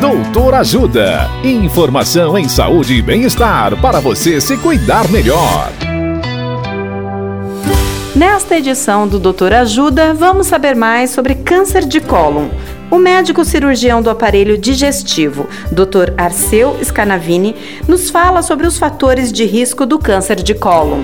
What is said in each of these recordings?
Doutor Ajuda. Informação em saúde e bem-estar para você se cuidar melhor. Nesta edição do Doutor Ajuda, vamos saber mais sobre câncer de cólon. O médico cirurgião do aparelho digestivo, Dr. Arceu Scanavini, nos fala sobre os fatores de risco do câncer de cólon.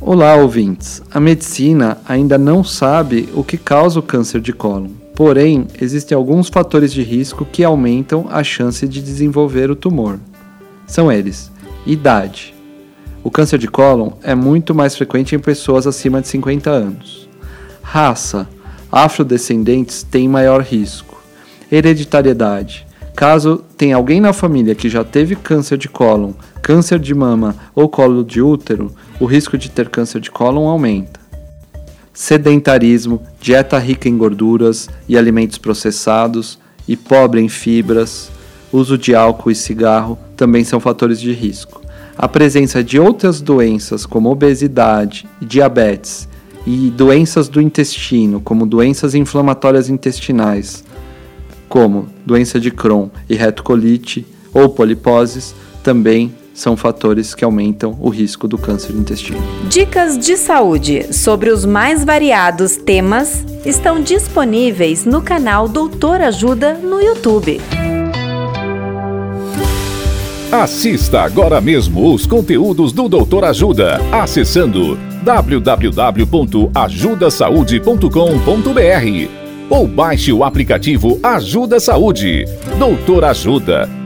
Olá, ouvintes. A medicina ainda não sabe o que causa o câncer de cólon. Porém, existem alguns fatores de risco que aumentam a chance de desenvolver o tumor. São eles: idade. O câncer de cólon é muito mais frequente em pessoas acima de 50 anos. Raça afrodescendentes têm maior risco. Hereditariedade. Caso tenha alguém na família que já teve câncer de cólon, câncer de mama ou colo de útero, o risco de ter câncer de cólon aumenta. Sedentarismo, dieta rica em gorduras e alimentos processados e pobre em fibras, uso de álcool e cigarro também são fatores de risco. A presença de outras doenças como obesidade diabetes e doenças do intestino, como doenças inflamatórias intestinais, como doença de Crohn e retocolite ou poliposes, também são fatores que aumentam o risco do câncer do intestino. Dicas de saúde sobre os mais variados temas estão disponíveis no canal Doutor Ajuda no YouTube. Assista agora mesmo os conteúdos do Doutor Ajuda acessando www.ajudasaude.com.br ou baixe o aplicativo Ajuda Saúde. Doutor Ajuda.